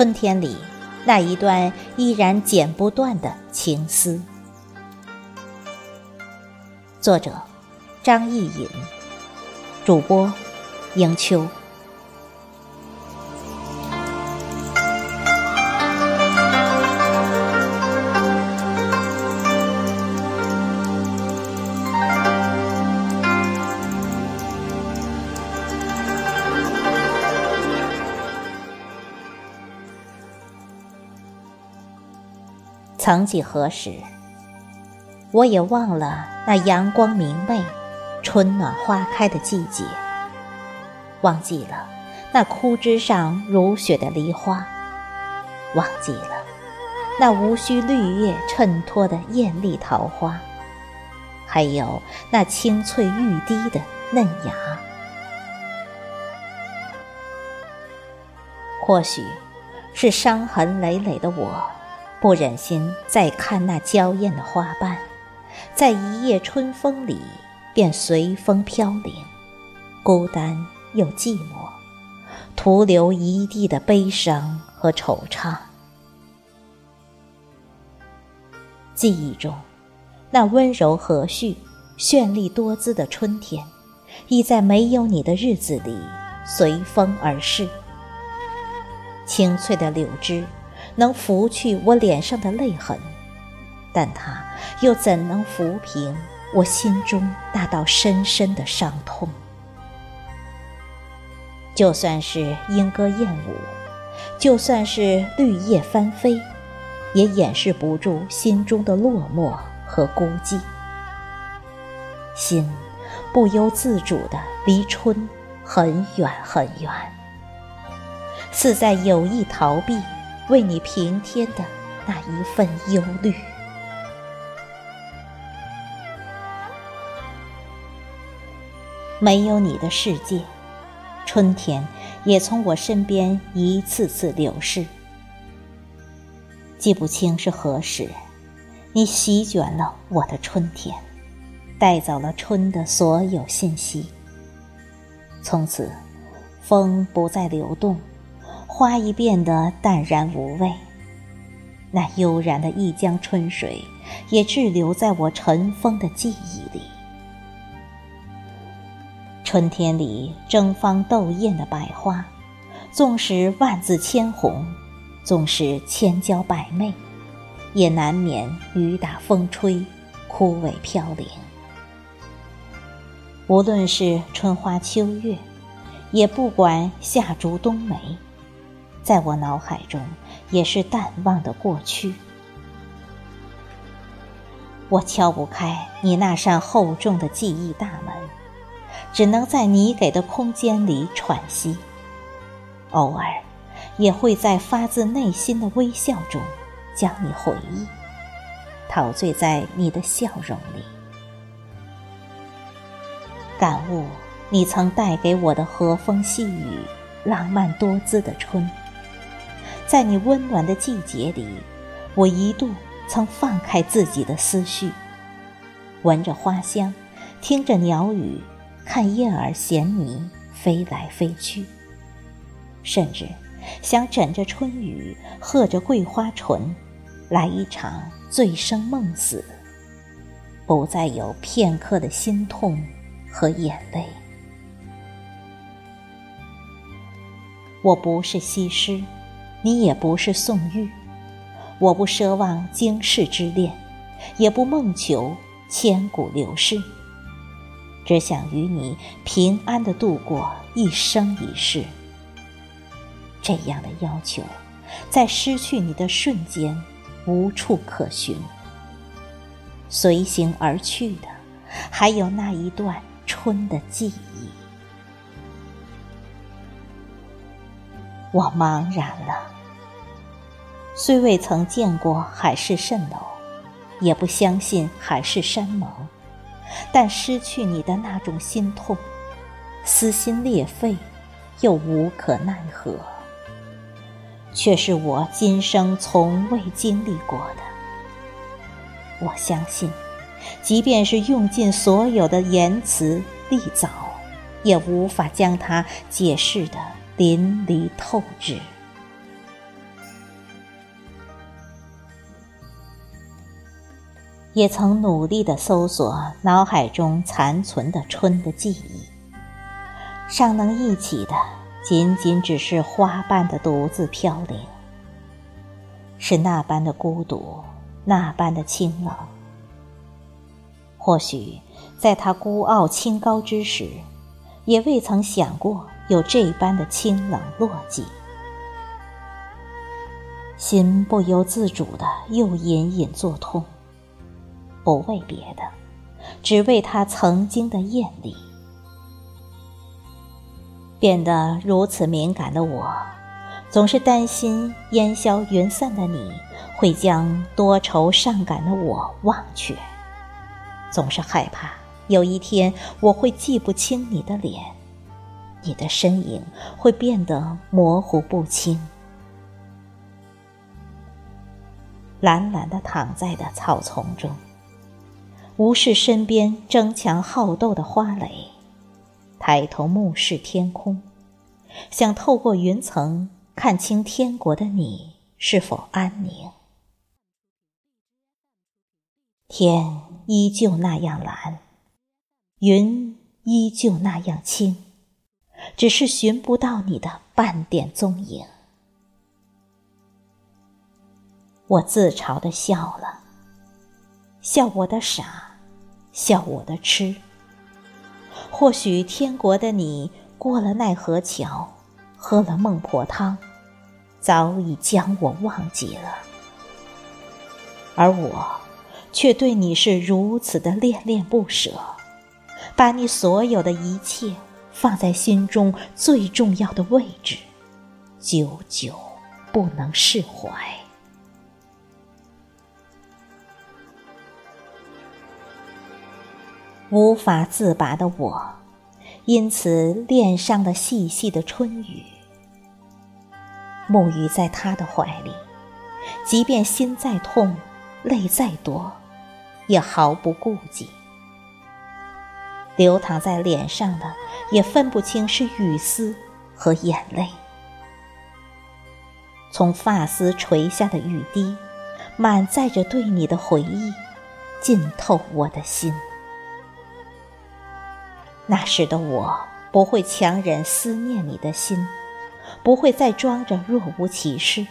春天里那一段依然剪不断的情思。作者：张艺颖，主播：迎秋。曾几何时，我也忘了那阳光明媚、春暖花开的季节，忘记了那枯枝上如雪的梨花，忘记了那无需绿叶衬托的艳丽桃花，还有那青翠欲滴的嫩芽。或许是伤痕累累的我。不忍心再看那娇艳的花瓣，在一夜春风里便随风飘零，孤单又寂寞，徒留一地的悲伤和惆怅。记忆中，那温柔和煦、绚丽多姿的春天，已在没有你的日子里随风而逝。青翠的柳枝。能拂去我脸上的泪痕，但它又怎能抚平我心中那道深深的伤痛？就算是莺歌燕舞，就算是绿叶翻飞，也掩饰不住心中的落寞和孤寂。心不由自主地离春很远很远，似在有意逃避。为你平添的那一份忧虑，没有你的世界，春天也从我身边一次次流逝。记不清是何时，你席卷了我的春天，带走了春的所有信息。从此，风不再流动。花已变得淡然无味，那悠然的一江春水也滞留在我尘封的记忆里。春天里争芳斗艳的百花，纵使万紫千红，纵使千娇百媚，也难免雨打风吹，枯萎飘零。无论是春花秋月，也不管夏竹冬梅。在我脑海中，也是淡忘的过去。我敲不开你那扇厚重的记忆大门，只能在你给的空间里喘息。偶尔，也会在发自内心的微笑中，将你回忆，陶醉在你的笑容里，感悟你曾带给我的和风细雨、浪漫多姿的春。在你温暖的季节里，我一度曾放开自己的思绪，闻着花香，听着鸟语，看燕儿衔泥飞来飞去，甚至想枕着春雨，喝着桂花醇，来一场醉生梦死，不再有片刻的心痛和眼泪。我不是西施。你也不是宋玉，我不奢望经世之恋，也不梦求千古流逝，只想与你平安的度过一生一世。这样的要求，在失去你的瞬间无处可寻。随行而去的，还有那一段春的记忆。我茫然了，虽未曾见过海市蜃楼，也不相信海誓山盟，但失去你的那种心痛，撕心裂肺，又无可奈何，却是我今生从未经历过的。我相信，即便是用尽所有的言辞力藻，也无法将它解释的。淋漓透致也曾努力的搜索脑海中残存的春的记忆，尚能忆起的仅仅只是花瓣的独自飘零。是那般的孤独，那般的清冷。或许在他孤傲清高之时，也未曾想过。有这般的清冷落寂。心不由自主的又隐隐作痛，不为别的，只为他曾经的艳丽。变得如此敏感的我，总是担心烟消云散的你会将多愁善感的我忘却，总是害怕有一天我会记不清你的脸，你的身影会变得模糊不清。懒懒的躺在的草丛中，无视身边争强好斗的花蕾，抬头目视天空，想透过云层看清天国的你是否安宁。天依旧那样蓝，云依旧那样轻，只是寻不到你的半点踪影。我自嘲的笑了，笑我的傻，笑我的痴。或许天国的你过了奈何桥，喝了孟婆汤，早已将我忘记了，而我却对你是如此的恋恋不舍，把你所有的一切放在心中最重要的位置，久久不能释怀。无法自拔的我，因此恋上了细细的春雨，沐浴在他的怀里，即便心再痛，泪再多，也毫不顾忌。流淌在脸上的，也分不清是雨丝和眼泪。从发丝垂下的雨滴，满载着对你的回忆，浸透我的心。那时的我不会强忍思念你的心，不会再装着若无其事，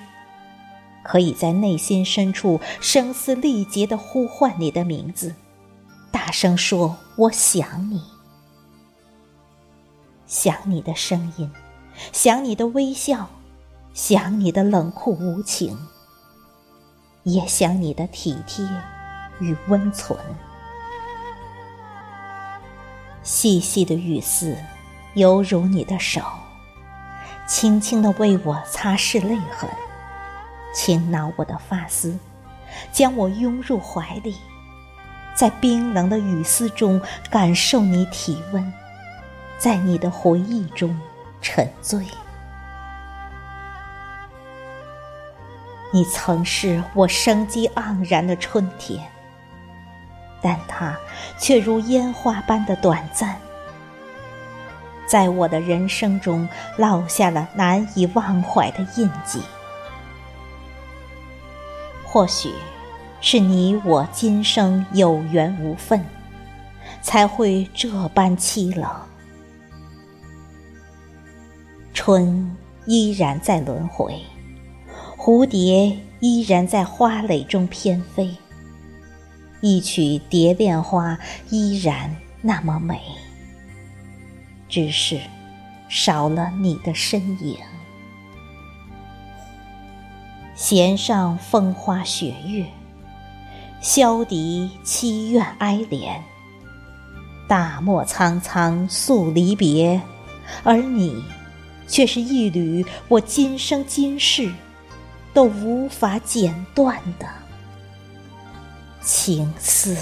可以在内心深处声嘶力竭地呼唤你的名字，大声说我想你，想你的声音，想你的微笑，想你的冷酷无情，也想你的体贴与温存。细细的雨丝，犹如你的手，轻轻地为我擦拭泪痕，轻挠我的发丝，将我拥入怀里，在冰冷的雨丝中感受你体温，在你的回忆中沉醉。你曾是我生机盎然的春天。但它却如烟花般的短暂，在我的人生中烙下了难以忘怀的印记。或许，是你我今生有缘无分，才会这般凄冷。春依然在轮回，蝴蝶依然在花蕾中翩飞。一曲蝶恋花依然那么美，只是少了你的身影。弦上风花雪月，箫笛凄怨哀怜。大漠苍苍诉离别，而你，却是一缕我今生今世都无法剪断的。情丝。